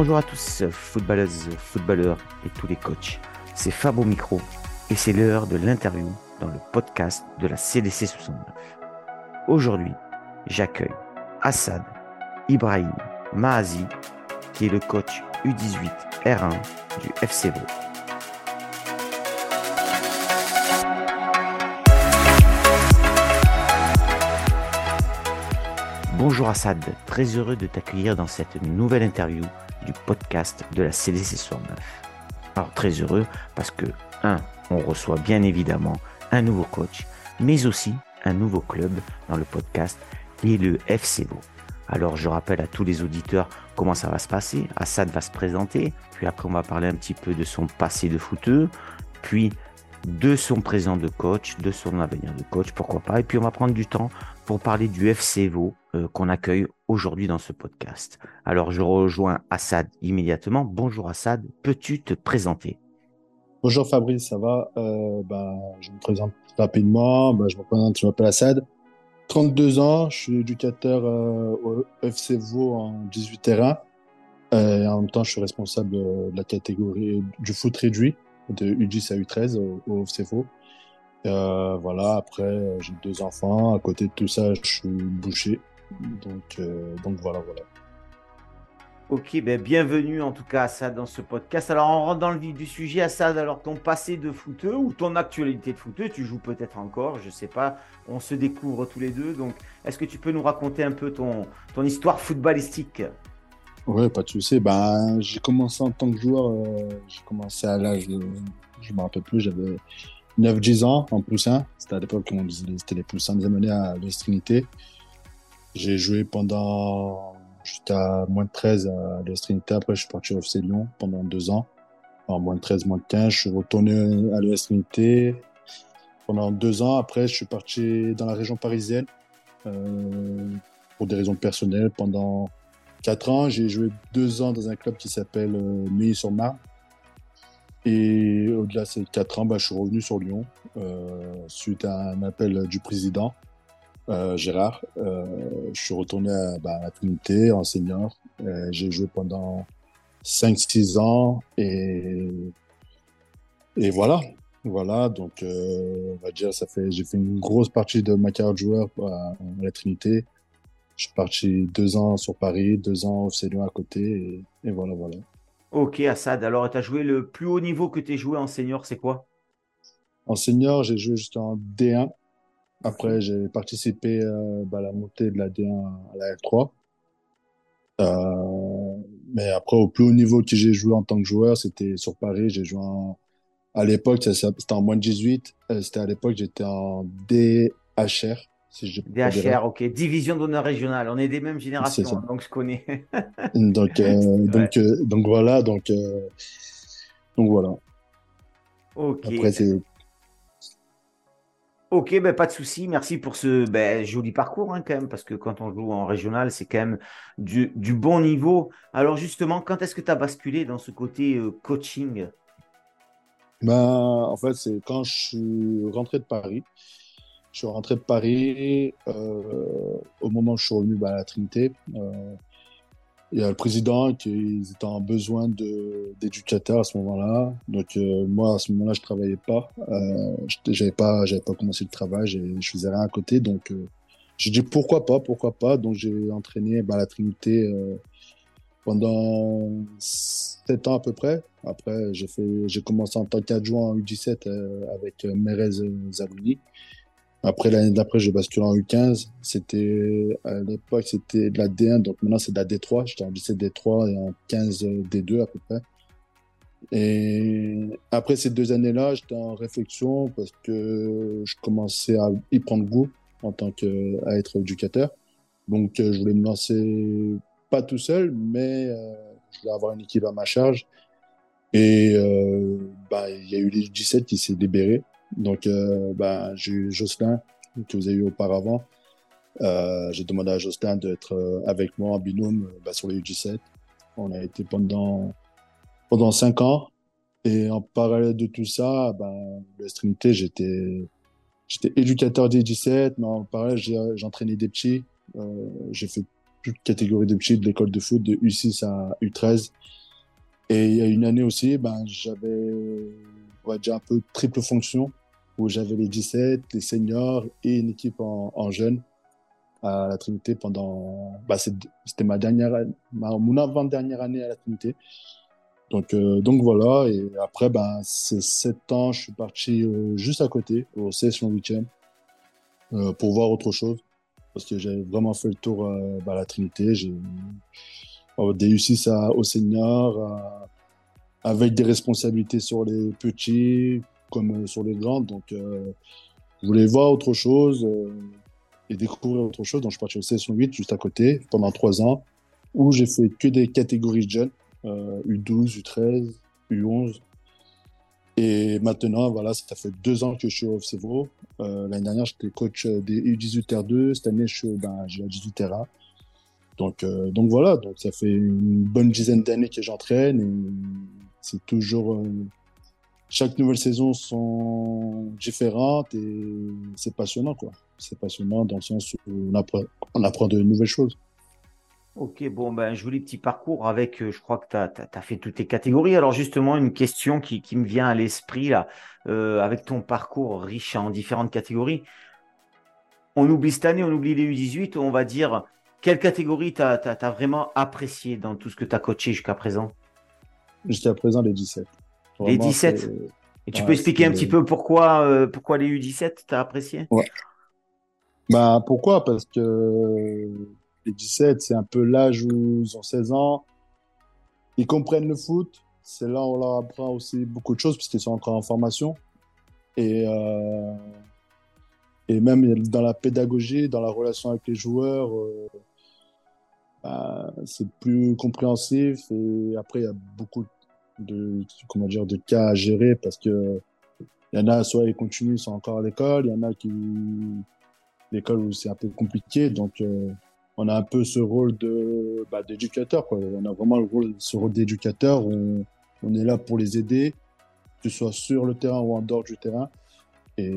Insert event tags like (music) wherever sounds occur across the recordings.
Bonjour à tous, footballeuses, footballeurs et tous les coachs. C'est Fabo Micro et c'est l'heure de l'interview dans le podcast de la CDC 69. Aujourd'hui, j'accueille Assad Ibrahim Mahazi, qui est le coach U18 R1 du FC Vaud. Bonjour Assad, très heureux de t'accueillir dans cette nouvelle interview du podcast de la CDC 69. Alors très heureux parce que, un, on reçoit bien évidemment un nouveau coach, mais aussi un nouveau club dans le podcast qui est le FC Vaud. Alors je rappelle à tous les auditeurs comment ça va se passer. Assad va se présenter, puis après on va parler un petit peu de son passé de footeux, puis de son présent de coach, de son avenir de coach, pourquoi pas. Et puis on va prendre du temps pour parler du FC Vaud euh, qu'on accueille aujourd'hui dans ce podcast. Alors je rejoins Assad immédiatement. Bonjour Assad, peux-tu te présenter? Bonjour Fabrice, ça va? Euh, bah, Je me présente rapidement. Bah, je m'appelle Assad. 32 ans, je suis éducateur euh, au FC Vaud en 18 terrains. et en même temps, je suis responsable de la catégorie du foot réduit de U10 à U13 au, au. Euh, voilà, après, j'ai deux enfants. À côté de tout ça, je suis boucher. Donc, euh, donc voilà, voilà. Ok, ben bienvenue en tout cas Assad dans ce podcast. Alors on rentre dans le vif du sujet, Assad. Alors ton passé de footeux ou ton actualité de footeux, tu joues peut-être encore, je sais pas. On se découvre tous les deux. Donc est-ce que tu peux nous raconter un peu ton, ton histoire footballistique? Ouais, pas de souci. Ben, j'ai commencé en tant que joueur, euh, j'ai commencé à l'âge de, je me rappelle plus, j'avais 9-10 ans en poussin. C'était à l'époque on disait c'était les poussins des amenés à l'extrémité. J'ai joué pendant jusqu'à moins de 13 à l'extrémité. Après, je suis parti au FC Lyon pendant deux ans. En moins de 13, moins de 15. Je suis retourné à l'extrémité pendant deux ans. Après, je suis parti dans la région parisienne euh, pour des raisons personnelles pendant quatre ans. J'ai joué deux ans dans un club qui s'appelle euh, sur marne Et au-delà de ces quatre ans, bah, je suis revenu sur Lyon euh, suite à un appel du président euh, Gérard. Euh, je suis retourné à, bah, à la Trinité en senior. J'ai joué pendant 5-6 ans et, et voilà. Voilà, donc euh, on va dire, ça fait, j'ai fait une grosse partie de ma carrière de joueur à, la Trinité. Je suis parti deux ans sur Paris, deux ans au Célion à côté, et, et, voilà, voilà. Ok, Assad. Alors, tu as joué le plus haut niveau que tu as joué en senior, c'est quoi? En senior, j'ai joué juste en D1. Après, j'ai participé euh, bah, à la montée de la D1 à la R3. Euh, mais après, au plus haut niveau que j'ai joué en tant que joueur, c'était sur Paris. J'ai joué en... à l'époque, c'était en moins de 18. Euh, c'était à l'époque, j'étais en DHR. Si DHR, ok. Division d'honneur régional. On est des mêmes générations, donc je connais. (laughs) donc, euh, (laughs) donc, euh, donc voilà, donc, euh, donc voilà. Ok. Après, c'est Ok, ben, pas de souci. Merci pour ce ben, joli parcours hein, quand même, parce que quand on joue en régional, c'est quand même du, du, bon niveau. Alors justement, quand est-ce que tu as basculé dans ce côté coaching? Ben, En fait, c'est quand je suis rentré de Paris. Je suis rentré de Paris euh, au moment où je suis revenu ben, à la Trinité. Euh, il y a le président qui était en besoin d'éducateurs à ce moment-là. Donc euh, moi à ce moment-là je travaillais pas, euh, j'avais pas pas commencé le travail, je faisais rien à côté. Donc j'ai dit pourquoi pas, pourquoi pas. Donc j'ai entraîné bah, la Trinité pendant sept ans à peu près. Après j'ai commencé en tant qu'adjoint en U17 euh, avec Merez Zagouni. Après, l'année d'après, j'ai basculé en U15. C'était, à l'époque, c'était de la D1, donc maintenant c'est de la D3. J'étais en 17 D3 et en 15 D2 à peu près. Et après ces deux années-là, j'étais en réflexion parce que je commençais à y prendre goût en tant que, à être éducateur. Donc, euh, je voulais me lancer pas tout seul, mais euh, je voulais avoir une équipe à ma charge. Et euh, bah, il y a eu les 17 qui s'est libéré. Donc, euh, ben, j'ai eu Jocelyn, que vous avez eu auparavant. Euh, j'ai demandé à Jocelyn d'être euh, avec moi en binôme ben, sur les U17. On a été pendant, pendant cinq ans. Et en parallèle de tout ça, ben, l'extrémité, j'étais, j'étais éducateur des 17, mais en parallèle, j'entraînais des petits. J'ai fait toutes catégories de petits de l'école de foot, de U6 à U13. Et il y a une année aussi, ben, j'avais, on va dire, un peu triple fonction, où j'avais les 17, les seniors et une équipe en, jeunes à la Trinité pendant, bah, c'était ma dernière, mon avant-dernière année à la Trinité. Donc, euh, donc voilà, et après, ben, ces sept ans, je suis parti euh, juste à côté, au session 8e, euh, pour voir autre chose, parce que j'avais vraiment fait le tour euh, bah, à la Trinité. J'ai des U6 à, au senior, avec des responsabilités sur les petits comme sur les grands. Donc, je voulais voir autre chose et découvrir autre chose. Donc, je suis parti au session 8, juste à côté, pendant trois ans, où j'ai fait que des catégories jeunes U12, U13, U11. Et maintenant, voilà, ça fait deux ans que je suis au FC Euh, L'année dernière, j'étais coach des U18 R2. Cette année, je suis ben, j'ai la 18 RA. Donc, euh, donc voilà, donc ça fait une bonne dizaine d'années que j'entraîne c'est toujours euh, chaque nouvelle saison sont différentes et c'est passionnant quoi. C'est passionnant dans le sens où on apprend, on apprend de nouvelles choses. Ok, bon, ben, joli petit parcours avec, euh, je crois que tu as, fait toutes tes catégories. Alors justement, une question qui, qui me vient à l'esprit, là, euh, avec ton parcours riche en différentes catégories. On oublie cette année, on oublie les U18, on va dire, quelle catégorie tu as, vraiment apprécié dans tout ce que tu as coaché jusqu'à présent? Jusqu'à présent, les 17. Les 17 Et tu peux expliquer un petit peu pourquoi, euh, pourquoi les U17, tu as apprécié? Ouais. Bah, pourquoi? Parce que 17, c'est un peu l'âge où ils ont 16 ans. Ils comprennent le foot. C'est là où on leur apprend aussi beaucoup de choses puisqu'ils sont encore en formation. Et, euh, et même dans la pédagogie, dans la relation avec les joueurs, euh, bah, c'est plus compréhensif. Et après, il y a beaucoup de, comment dire, de cas à gérer parce que il y en a, soit ils continuent, ils sont encore à l'école. Il y en a qui, l'école où c'est un peu compliqué. Donc, euh, on a un peu ce rôle de bah, d'éducateur. On a vraiment le rôle, ce rôle d'éducateur. On, on, est là pour les aider, que ce soit sur le terrain ou en dehors du terrain. Et,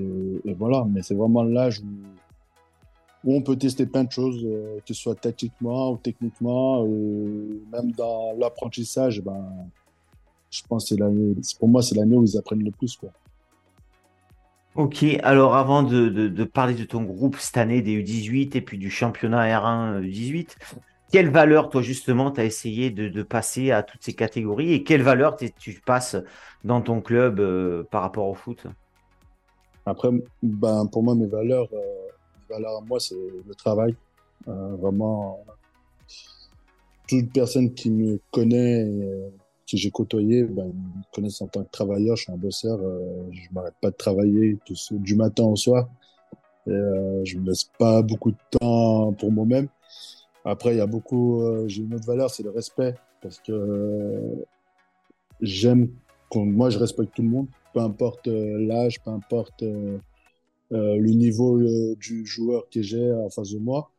voilà, mais c'est vraiment l'âge où, où, on peut tester plein de choses, euh, que ce soit tactiquement ou techniquement, et même dans l'apprentissage. Ben, je pense que l'année, pour moi, c'est l'année où ils apprennent le plus. Quoi. Ok, alors avant de, de, parler de ton groupe cette année des U18 et puis du championnat R1 U18, quelle valeur toi justement tu as essayé de, de, passer à toutes ces catégories et quelle valeur tu passes dans ton club euh, par rapport au foot? Après, ben, pour moi, mes valeurs, euh, mes valeurs moi, c'est le travail. Euh, vraiment, toute personne qui me connaît j'ai côtoyé ben, me connaissent en tant que travailleur. Je suis un bosseur. Euh, je m'arrête pas de travailler du matin au soir. Et, euh, je me laisse pas beaucoup de temps pour moi-même. Après, il y a beaucoup. Euh, j'ai une autre valeur, c'est le respect, parce que euh, j'aime. Moi, je respecte tout le monde, peu importe euh, l'âge, peu importe le niveau du joueur que j'ai en face de moi.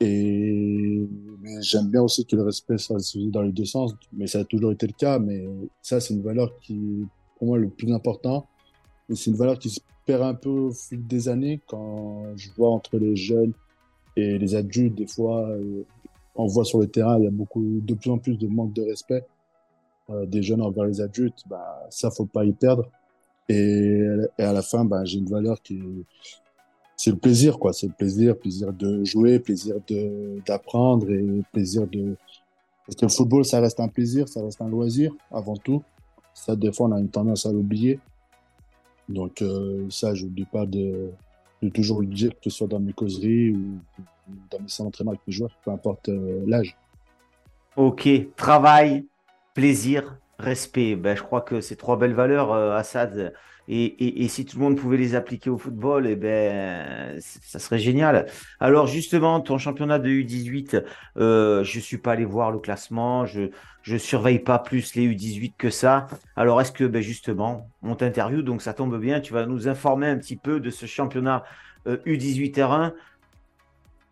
Et j'aime bien aussi que le respect soit dans les deux sens, mais ça a toujours été le cas. Mais ça, c'est une valeur qui, pour moi, le plus important. Et c'est une valeur qui se perd un peu au fil des années quand je vois entre les jeunes et les adultes, des fois, euh, on voit sur le terrain, il y a beaucoup, de plus en plus de manque de respect euh, des jeunes envers les adultes. Bah, ça, faut pas y perdre. Et, à la fin, bah, j'ai une valeur qui, c'est le plaisir, quoi. C'est le plaisir, plaisir de jouer, plaisir d'apprendre et plaisir de. Parce que le football, ça reste un plaisir, ça reste un loisir avant tout. Ça, des fois, on a une tendance à l'oublier. Donc, euh, ça, je n'oublie pas de, toujours le dire, que ce soit dans mes causeries ou dans mes centres d'entraînement avec les joueurs, peu importe euh, l'âge. Ok, travail, plaisir, respect. Ben, je crois que ces trois belles valeurs, euh, Assad, et, si tout le monde pouvait les appliquer au football, eh ben, ça serait génial. Alors justement, ton championnat de U18, euh, je suis pas allé voir le classement, je je surveille pas plus les U18 que ça. Alors est-ce que ben justement, on t'interview, donc ça tombe bien, tu vas nous informer un petit peu de ce championnat U18 R1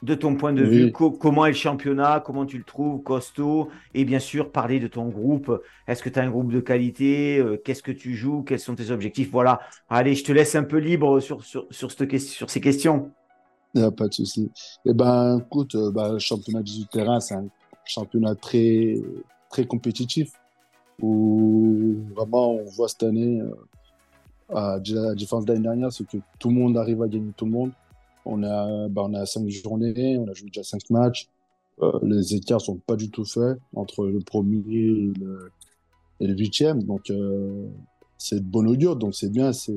de ton point de vue, comment est le championnat, comment tu le trouves, costaud, et bien sûr parler de ton groupe. Est-ce que tu as un groupe de qualité euh, Qu'est-ce que tu joues Quels sont tes objectifs? Voilà. Allez, je te laisse un peu libre sur, sur, sur, cette, sur ces questions. Il n'y a pas de souci. Eh ben, écoute, euh, bah, le championnat 18 terrain, c'est un championnat très, très compétitif où vraiment on voit cette année, euh, à la différence de l'année dernière, c'est que tout le monde arrive à gagner tout le monde. On a, bah, on a cinq journées, on a joué déjà cinq matchs. Euh, les écarts sont pas du tout faits entre le premier et le, huitième. Donc, euh, c'est de bon augure. Donc, c'est bien, c'est,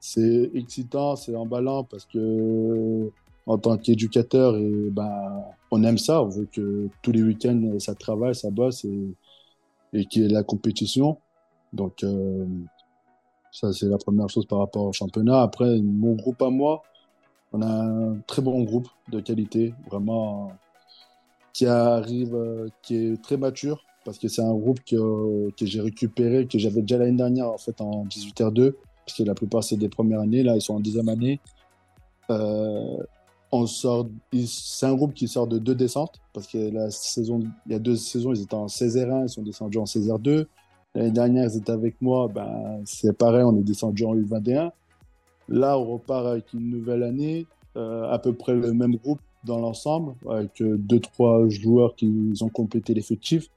c'est excitant, c'est emballant parce que, en tant qu'éducateur, ben, on aime ça. On veut que tous les week-ends, ça travaille, ça bosse et, et qu'il y ait la compétition. Donc, euh, ça, c'est la première chose par rapport au championnat. Après, mon groupe à moi, on a un très bon groupe de qualité, vraiment, qui arrive, euh, qui est très mature, parce que c'est un groupe que, j'ai récupéré, que j'avais déjà l'année dernière, en fait, en 18R2, parce que la plupart, c'est des premières années. Là, ils sont en dixième année. Euh, on sort, c'est un groupe qui sort de deux descentes, parce que la saison, il y a deux saisons, ils étaient en 16R1, ils sont descendus en 16R2. L'année dernière, ils étaient avec moi, ben, c'est pareil, on est descendu en U21. Là, on repart avec une nouvelle année, euh, à peu près le même groupe dans l'ensemble, avec euh, deux, trois joueurs qui ont complété l'effectif.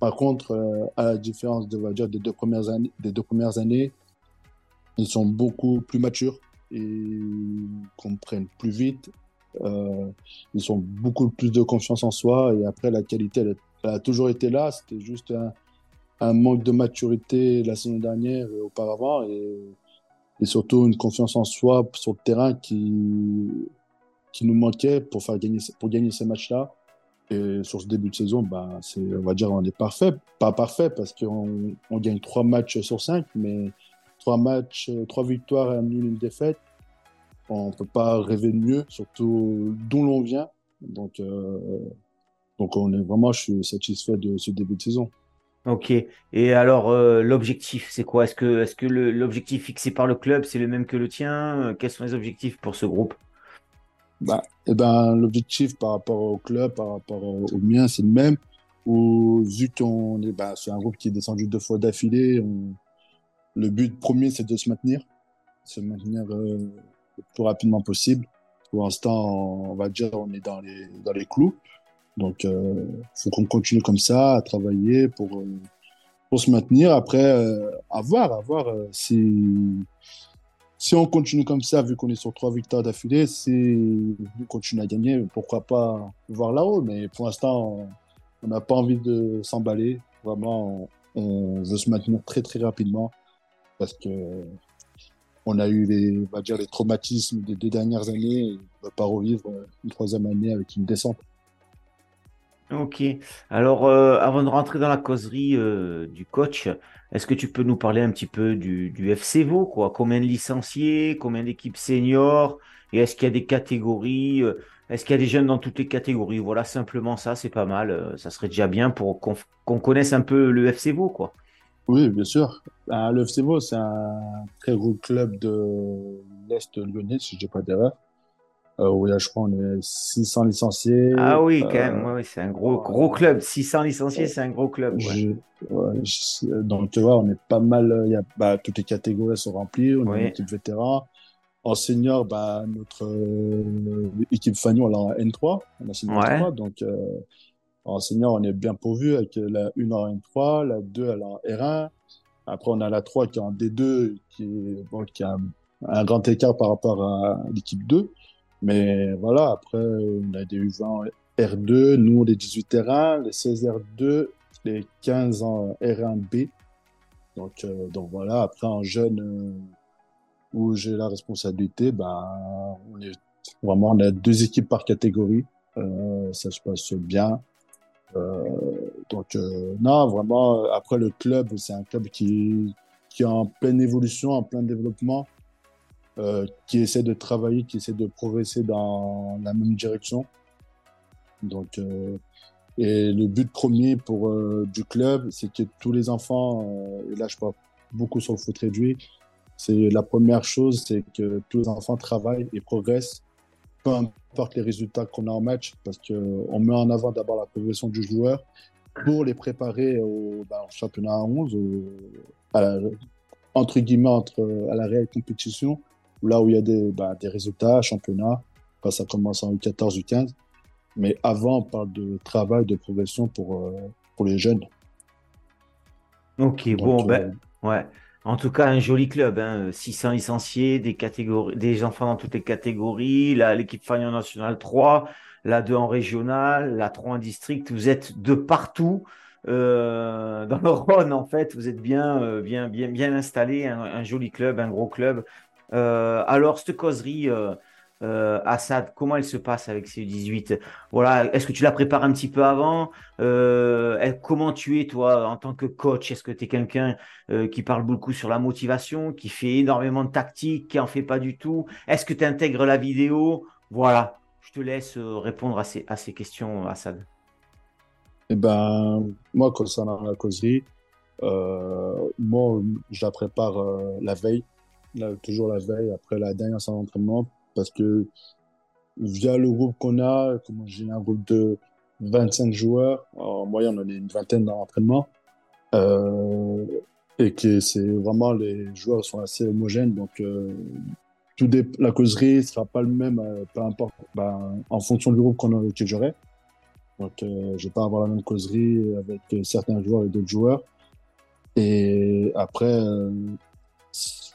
Par contre, euh, à la différence de, dire, des, deux premières années, des deux premières années, ils sont beaucoup plus matures et comprennent plus vite. Euh, ils ont beaucoup plus de confiance en soi et après, la qualité, elle a toujours été là. C'était juste un, un manque de maturité la saison dernière et auparavant et, surtout une confiance en soi sur le terrain qui, qui nous manquait pour, faire gagner, pour gagner ces matchs-là. Et sur ce début de saison, bah, c'est, on va dire on est parfait. Pas parfait parce qu'on on gagne trois matchs sur cinq, mais trois matchs, trois victoires et un nul, une défaite. On peut pas rêver de mieux, surtout d'où l'on vient. Donc, euh, donc on est vraiment, je suis satisfait de ce début de saison. Ok. Et alors, euh, l'objectif, c'est quoi? Est-ce que, est-ce que l'objectif fixé par le club, c'est le même que le tien? Quels sont les objectifs pour ce groupe? Bah, eh ben, L'objectif par rapport au club, par rapport au, mien, c'est le même. Où, vu est, bah, c'est un groupe qui est descendu deux fois d'affilée, le but premier, c'est de se maintenir, se maintenir euh, le plus rapidement possible. Pour l'instant, on va dire, on est dans les, dans les clous. Donc, euh, faut qu'on continue comme ça à travailler pour, euh, pour se maintenir. Après, euh, à voir, à voir si, si on continue comme ça, vu qu'on est sur trois victoires d'affilée, si on continue à gagner, pourquoi pas voir là-haut. Mais pour l'instant, on n'a pas envie de s'emballer. Vraiment, on, on, veut se maintenir très, très rapidement parce que on a eu les, on va dire, les traumatismes des deux dernières années. On ne va pas revivre une troisième année avec une descente. Ok. Alors, euh, avant de rentrer dans la causerie euh, du coach, est-ce que tu peux nous parler un petit peu du, du FC Vaud, quoi? Combien de licenciés, combien d'équipes seniors, et est-ce qu'il y a des catégories, euh, est-ce qu'il y a des jeunes dans toutes les catégories? Voilà, simplement ça, c'est pas mal. ça serait déjà bien pour qu'on connaisse un peu le FC Vaud, quoi. Oui, bien sûr. Ah, le FC Vaud, c'est un très gros club de l'Est lyonnais, si je dis pas d'erreur. Euh, oui, je crois on est 600 licenciés. Ah oui, quand même, ouais, c'est un gros, gros club. 600 licenciés, c'est un gros club. Ouais. Je, donc, tu vois, on est pas mal. Y a, bah, toutes les catégories sont remplies. On a une équipe vétéran. En senior, bah, notre euh, équipe Fagnon, elle est en N3. On a senior ouais. 3, donc euh, en senior, on est bien pourvu avec la 1 en N3, la 2 elle est en R1. Après, on a la 3 qui est en D2, qui, bon, qui a un, un grand écart par rapport à l'équipe 2. Mais voilà, après, on a des U20 R2, nous, les 18 R1, les 16 R2, les 15 en R1B. Donc, euh, donc voilà, après, en jeune, euh, où j'ai la responsabilité, bah, on est vraiment, on a deux équipes par catégorie. Euh, ça se passe bien. Donc, non, vraiment, après, le club, c'est un club qui, qui est en pleine évolution, en plein développement. Euh, qui essaie de travailler, qui essaie de progresser dans la même direction. Donc, euh, et le but premier pour euh, du club, c'est que tous les enfants, euh, et là je parle beaucoup sur le foot réduit, c'est la première chose, c'est que tous les enfants travaillent et progressent, peu importe les résultats qu'on a en match, parce que on met en avant d'abord la progression du joueur pour les préparer au, bah, au championnat à 11, au, entre guillemets, entre, à la réelle compétition là où il y a des, bah, des résultats, championnat, bah, ça commence en U14, U15. Mais avant, on parle de travail, de progression pour, pour les jeunes. Ok, bon, ben, ouais. En tout cas, un joli club, hein. 600 licenciés, des, catégories, des enfants dans toutes les catégories, l'équipe Fagnon National 3, la 2 en régional, la 3 en district. Vous êtes de partout euh, dans le Rhône, en fait. Vous êtes bien, euh, bien, bien, bien installé, un, joli club, un gros club. Euh, alors, cette causerie, euh, Assad, comment elle se passe avec ces 18 Voilà, est-ce que tu la prépares un petit peu avant? Euh, Comment tu es toi en tant que coach? Est-ce que tu es quelqu'un euh, qui parle beaucoup sur la motivation, qui fait énormément de tactique, qui en fait pas du tout? Est-ce que tu intègres la vidéo? Voilà, je te laisse répondre à ces, à ces questions, Assad. Eh ben, moi, concernant la causerie, moi, je la prépare la veille, toujours la veille après la dernière séance d'entraînement parce que via le groupe qu'on a, j'ai un groupe de 25 joueurs, en moyenne on est une vingtaine dans l'entraînement, euh, et que c'est vraiment les joueurs sont assez homogènes, donc euh, la causerie sera pas le même, euh, peu importe, ben, en fonction du groupe qu'on que j'aurai. Donc je vais pas avoir la même causerie avec certains joueurs et d'autres joueurs. Et après,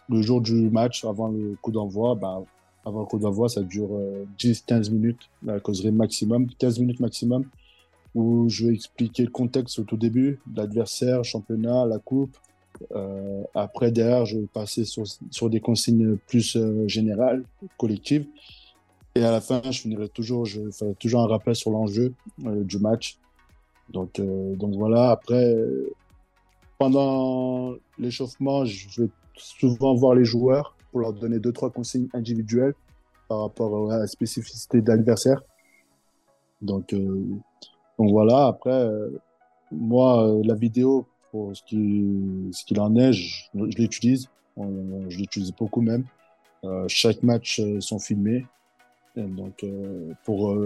le jour du match, avant le coup d'envoi, ben, avant le coup d'envoi, ça dure 10-15 euh, minutes, la causerie maximum, 15 minutes maximum, où je vais expliquer le contexte au tout début, l'adversaire, championnat, la coupe. Euh, après, derrière, je vais passer sur, sur des consignes plus euh, générales, collectives. Et à la fin, je finirai toujours, je ferai toujours un rappel sur l'enjeu du match. Donc, donc voilà, après, pendant l'échauffement, je vais souvent voir les joueurs pour leur donner deux, trois consignes individuelles par rapport à la spécificité de l'adversaire. Donc, euh, donc voilà, après, euh, moi, euh, la vidéo, pour ce qu'il ce qu'il en est, je, l'utilise. Je l'utilise beaucoup même. chaque match sont filmés. donc, pour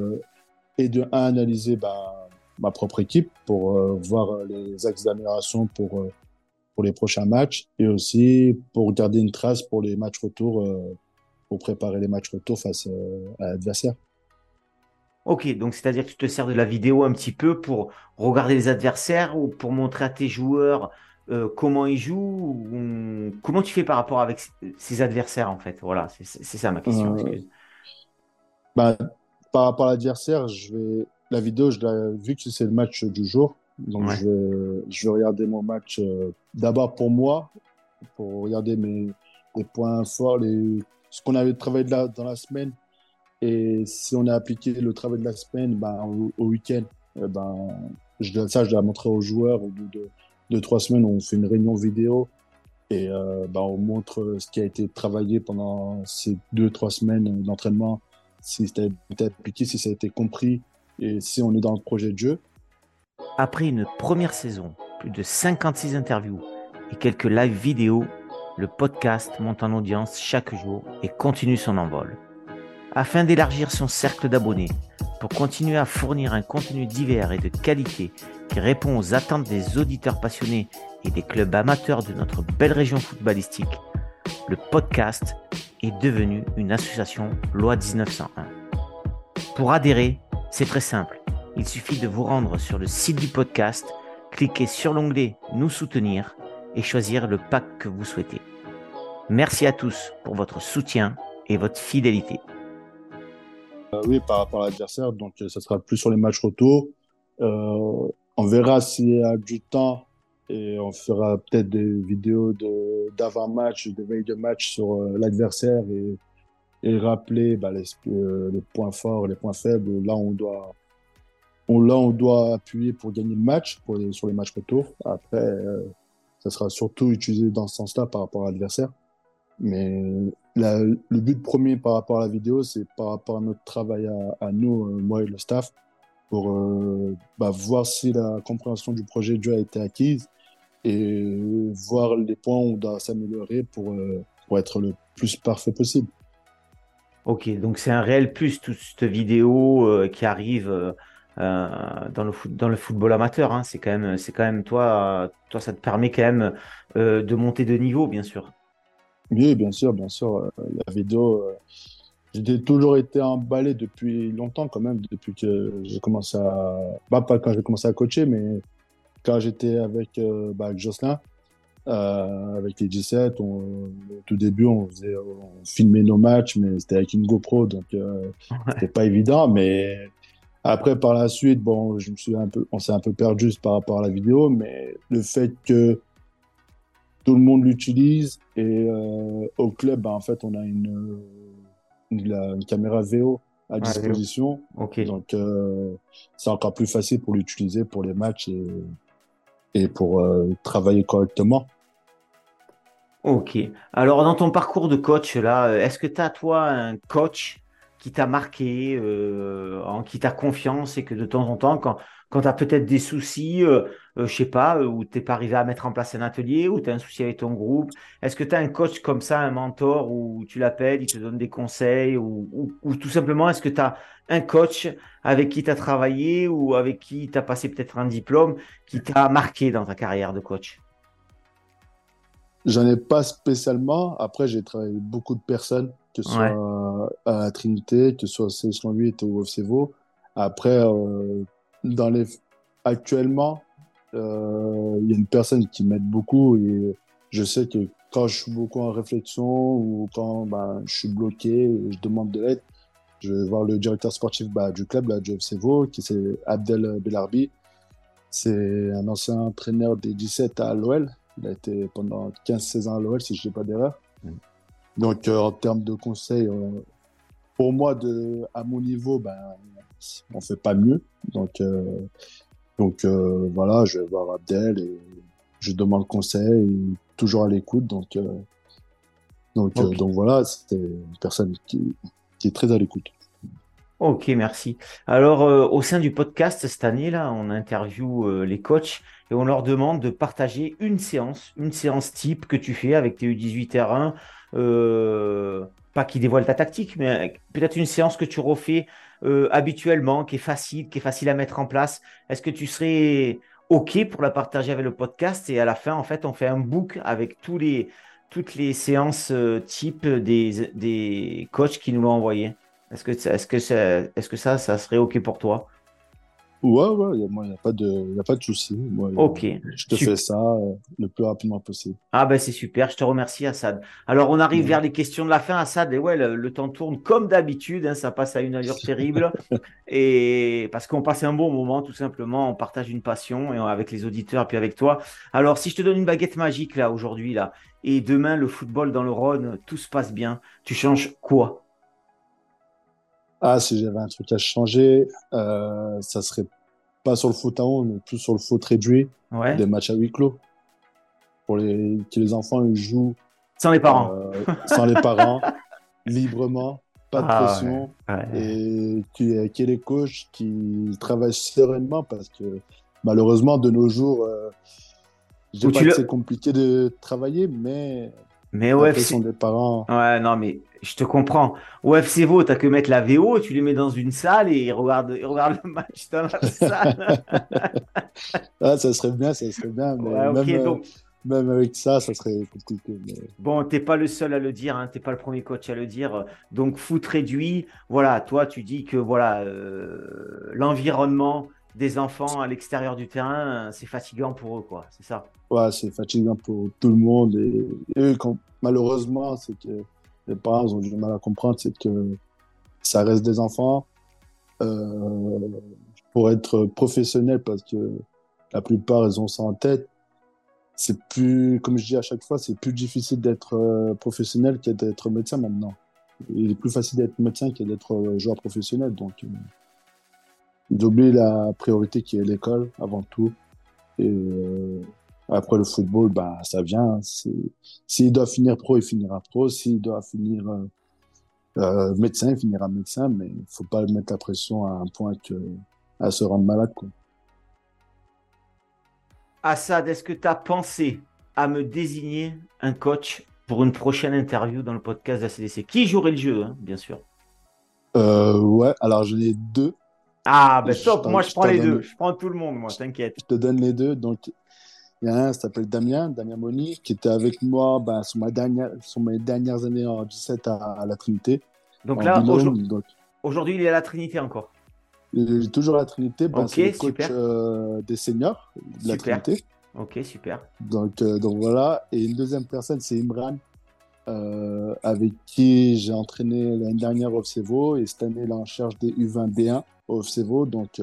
et de un, analyser bah, ma propre équipe pour voir les axes d'amélioration pour pour les prochains matchs et aussi pour garder une trace pour les matchs retour, euh, pour préparer les matchs retour face euh, à l'adversaire. Ok, donc c'est-à-dire que tu te sers de la vidéo un petit peu pour regarder les adversaires ou pour montrer à tes joueurs euh, comment ils jouent Comment tu fais par rapport avec ces adversaires en fait? Voilà, c'est ça ma question. Bah, par rapport à l'adversaire, je vais la vidéo, je vu que c'est le match du jour, donc, je, vais, je, vais, regarder mon match euh, d'abord pour moi, pour regarder mes, les points forts, les, ce qu'on avait travaillé dans la semaine. Et si on a appliqué le travail de la semaine ben, au, week-end, eh ben, je, ça, je dois montrer aux joueurs. Au bout de deux, trois semaines, on fait une réunion vidéo et euh, ben, on montre ce qui a été travaillé pendant ces deux, trois semaines d'entraînement, si ça a été appliqué, si ça a été compris et si on est dans le projet de jeu. Après une première saison, plus de 56 interviews et quelques live vidéo, le podcast monte en audience chaque jour et continue son envol. Afin d'élargir son cercle d'abonnés, pour continuer à fournir un contenu divers et de qualité qui répond aux attentes des auditeurs passionnés et des clubs amateurs de notre belle région footballistique, le podcast est devenu une association loi 1901. Pour adhérer, c'est très simple il suffit de vous rendre sur le site du podcast, cliquer sur l'onglet Nous soutenir et choisir le pack que vous souhaitez. Merci à tous pour votre soutien et votre fidélité. Euh, oui, par rapport à l'adversaire, donc ça sera plus sur les matchs retour. Euh, on verra s'il y a du temps et on fera peut-être des vidéos d'avant-match, de, veille de match sur euh, l'adversaire et, et, rappeler bah, les, les, points forts, les points faibles, là on doit on, là, on doit appuyer pour gagner le match, sur les matchs retour. Après, euh, ça sera surtout utilisé dans ce sens-là par rapport à l'adversaire. Mais le but premier par rapport à la vidéo, c'est par rapport à notre travail à, nous, euh, moi et le staff, pour euh, bah, voir si la compréhension du projet de a été acquise et voir les points où on doit s'améliorer pour, pour être le plus parfait possible. Ok, donc c'est un réel plus toute cette vidéo qui arrive dans, le foot, dans le football amateur. Hein. C'est quand même, c'est quand même toi, toi, ça te permet quand même euh, de monter de niveau, bien sûr. Oui, bien sûr, bien sûr. Euh, la vidéo, euh, j'ai toujours été emballé depuis longtemps quand même, depuis que j'ai commencé à... Bah, pas quand j'ai commencé à coacher, mais quand j'étais avec, euh, bah, avec Jocelyn, euh, avec les 17, on, au tout début, on, faisait, on filmait nos matchs, mais c'était avec une GoPro, donc euh, c'était pas évident. Mais après, par la suite, bon, je me suis un peu, on s'est un peu perdu par rapport à la vidéo, mais le fait que tout le monde l'utilise et euh, au club, bah, en fait, on a une, une, une caméra VO à disposition. Okay. Donc, euh, c'est encore plus facile pour l'utiliser pour les matchs et, et pour euh, travailler correctement. Ok. Alors, dans ton parcours de coach, là, est-ce que tu as, toi, un coach qui t'a marqué, euh, en qui t'a confiance et que de temps en temps, quand, quand tu as peut-être des soucis, euh, euh, je sais pas, euh, où tu n'es pas arrivé à mettre en place un atelier, ou tu as un souci avec ton groupe, est-ce que tu as un coach comme ça, un mentor, où tu l'appelles, il te donne des conseils, ou, ou, ou tout simplement, est-ce que tu as un coach avec qui tu as travaillé ou avec qui tu as passé peut-être un diplôme qui t'a marqué dans ta carrière de coach? J'en ai pas spécialement. Après, j'ai travaillé avec beaucoup de personnes, que ce soit ouais. à Trinité, que ce soit à c 8 ou au FCVO. Après, euh, dans les... actuellement, euh, il y a une personne qui m'aide beaucoup et je sais que quand je suis beaucoup en réflexion ou quand ben, je suis bloqué je demande de l'aide, je vais voir le directeur sportif bah, du club, là, du FCVO, qui c'est Abdel Belarbi. C'est un ancien entraîneur des 17 à l'OL. Il a été pendant 15-16 ans à l'OL, si je ne dis pas d'erreur. Mm. Donc, euh, en termes de conseils, euh, pour moi, de, à mon niveau, ben, on ne fait pas mieux. Donc, euh, donc euh, voilà, je vais voir Abdel et je demande conseil, toujours à l'écoute. Donc, donc, okay. donc voilà, c'était une personne qui, qui est très à l'écoute. Ok, merci. Alors, euh, au sein du podcast cette année, là, on interview euh, les coachs et on leur demande de partager une séance, une séance type que tu fais avec tes U18 R1. Euh, pas qui dévoile ta tactique, mais peut-être une séance que tu refais habituellement, qui est facile, qui est facile à mettre en place. Est-ce que tu serais OK pour la partager avec le podcast? Et à la fin, en fait, on fait un book avec tous les, toutes les séances type des, des coachs qui nous l'ont envoyé. Est-ce que, ça serait OK pour toi? Ouais, ouais, il n'y a, a, pas de, a pas de souci. Ok. Je te fais ça euh, le plus rapidement possible. Ah, ben c'est super. Je te remercie, Assad. Alors, on arrive ouais. vers les questions de la fin, Assad. Et ouais, le, le temps tourne comme d'habitude. Hein, ça passe à une allure (laughs) terrible. et parce qu'on passe un bon moment, tout simplement. On partage une passion et on, avec les auditeurs, puis avec toi. Alors, si je te donne une baguette magique, là, aujourd'hui, là, et demain, le football dans le Rhône, tout se passe bien, tu changes quoi? Ah, si j'avais un truc à changer, euh, ça serait pas sur le foot à 11, mais plus sur le foot réduit, ouais. des matchs à huis clos. Pour les, que les enfants ils jouent sans les parents, euh, sans les parents (laughs) librement, pas de ah, pression, ouais. Ouais. et qu'il y, ait les coachs qui travaillent sereinement parce que malheureusement, de nos jours, euh, je dis pas que c'est compliqué de travailler, mais mais ouais, sont des parents. Ouais, non, mais je te comprends. Au FCVO, t'as que mettre la VO, tu les mets dans une salle et ils regardent, ils regardent le match dans la (laughs) salle. ah, ça serait bien, ça serait bien. Mais ouais, okay, même, donc... euh, même, avec ça, ça serait compliqué. Mais... Bon, t'es pas le seul à le dire, hein, t'es pas le premier coach à le dire. Donc, foot réduit, voilà, toi, tu dis que voilà, euh, l'environnement des enfants à l'extérieur du terrain, c'est fatigant pour eux, quoi. C'est ça? Ouais, c'est fatigant pour tout le monde. Et, et quand, malheureusement, c'est que les parents ont du mal à comprendre, c'est que ça reste des enfants. Euh, pour être professionnel, parce que la plupart, ils ont ça en tête, c'est plus, comme je dis à chaque fois, c'est plus difficile d'être euh, professionnel que d'être médecin maintenant. Il est plus facile d'être médecin que d'être euh, joueur professionnel. Donc, d'oublier la priorité qui est l'école avant tout. Et après le football, bah, ça vient. S'il doit finir pro, il finira pro. S'il doit finir euh, euh, médecin, il finira médecin. Mais il faut pas mettre la pression à un point que, à se rendre malade. Quoi. Assad, est-ce que tu as pensé à me désigner un coach pour une prochaine interview dans le podcast de la CDC Qui jouerait le jeu, hein, bien sûr? Euh, Ouais, alors j'en ai deux. Ah, ben stop, moi je prends les deux. Je prends tout le monde, moi, t'inquiète. Je te donne les deux. Donc, Il y en a un qui s'appelle Damien, Damien Moni, qui était avec moi ben, sur, ma dernière, sur mes dernières années en 17 à, la Trinité. Donc là, aujourd'hui, il est à la Trinité encore. Il est toujours à la Trinité. Ben, le coach euh, des seniors de la Trinité. Ok, super. Donc, euh, donc voilà. Et une deuxième personne, c'est Imran, euh, avec qui j'ai entraîné l'année dernière au FCVO et cette année, il est en charge des U20B1 au FCVO. Donc,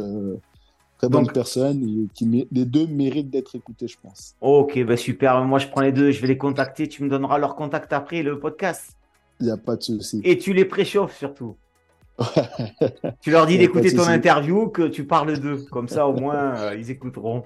très bonne personne. Et qui, les deux méritent d'être écoutés, je pense. Ok, bah super. Moi, je prends les deux. Je vais les contacter. Tu me donneras leur contact après le podcast. Il n'y a pas de souci. Et tu les préchauffes surtout. tu leur dis (laughs) d'écouter ton interview, que tu parles d'eux. Comme ça, au moins, ils écouteront.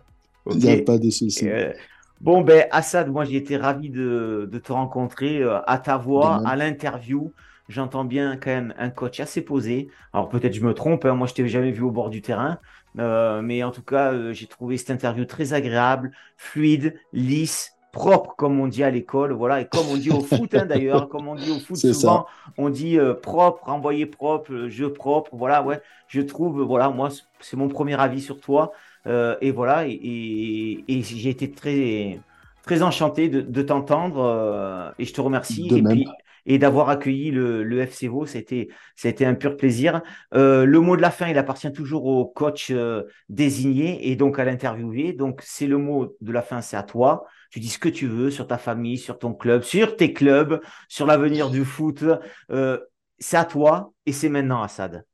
Il n'y a pas de souci. Euh, bon, ben, Assad, moi, j'ai été ravi de, te rencontrer euh, à ta voix, à l'interview. J'entends bien quand même un coach assez posé. Alors peut-être je me trompe, hein, moi je t'ai jamais vu au bord du terrain, euh, mais en tout cas j'ai trouvé cette interview très agréable, fluide, lisse, propre comme on dit à l'école, voilà, et comme on dit au (laughs) foot hein, d'ailleurs, comme on dit au foot souvent, on dit propre, envoyé propre, jeu propre, voilà, ouais, je trouve, voilà, moi c'est mon premier avis sur toi. Euh, et voilà, et, j'ai été très, très enchanté de, t'entendre euh, et je te remercie. et, puis, et d'avoir accueilli le, le FC Vaux, c'était, c'était un pur plaisir. Euh, le mot de la fin, il appartient toujours au coach désigné et donc à l'interviewé. Donc, c'est le mot de la fin, c'est à toi. Tu dis ce que tu veux sur ta famille, sur ton club, sur tes clubs, sur l'avenir du foot. c'est à toi et c'est maintenant, Assad.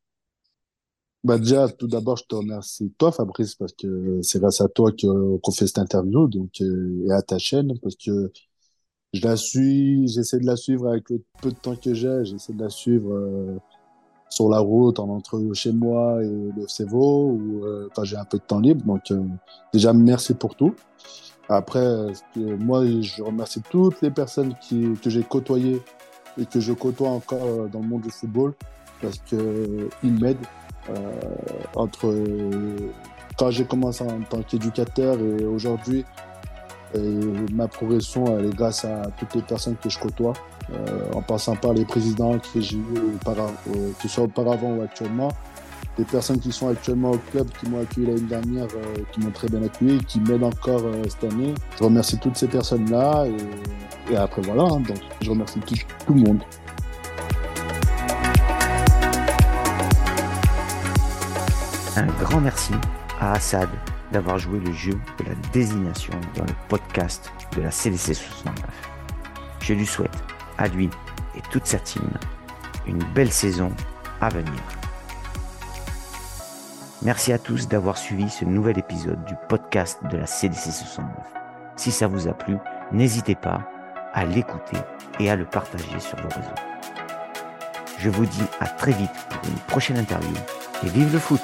Bah déjà, tout d'abord, je te remercie toi, Fabrice, parce que c'est grâce à toi qu'on fait cette interview, donc euh, et à ta chaîne, parce que je la suis, j'essaie de la suivre avec le peu de temps que j'ai, j'essaie de la suivre euh, sur la route, en entre chez moi et le FCVO, ou euh, quand j'ai un peu de temps libre. Donc déjà, merci pour tout. Après, moi, je remercie toutes les personnes qui, que j'ai côtoyées et que je côtoie encore dans le monde du football, parce que ils m'aident euh, entre quand j'ai commencé en tant qu'éducateur et aujourd'hui, ma progression, elle est grâce à toutes les personnes que je côtoie, euh, en passant par les présidents que j'ai eu, euh, que ce soit auparavant ou actuellement, les personnes qui sont actuellement au club, qui m'ont accueilli l'année dernière, qui m'ont très bien accueilli, qui m'aident encore cette année. Je remercie toutes ces personnes-là et, après voilà, hein, donc je remercie tout le monde. Un grand merci à Assad d'avoir joué le jeu de la désignation dans le podcast de la CDC 69. Je lui souhaite, à lui et toute sa team, une belle saison à venir. Merci à tous d'avoir suivi ce nouvel épisode du podcast de la CDC 69. Si ça vous a plu, n'hésitez pas à l'écouter et à le partager sur vos réseaux. Je vous dis à très vite pour une prochaine interview et vive le foot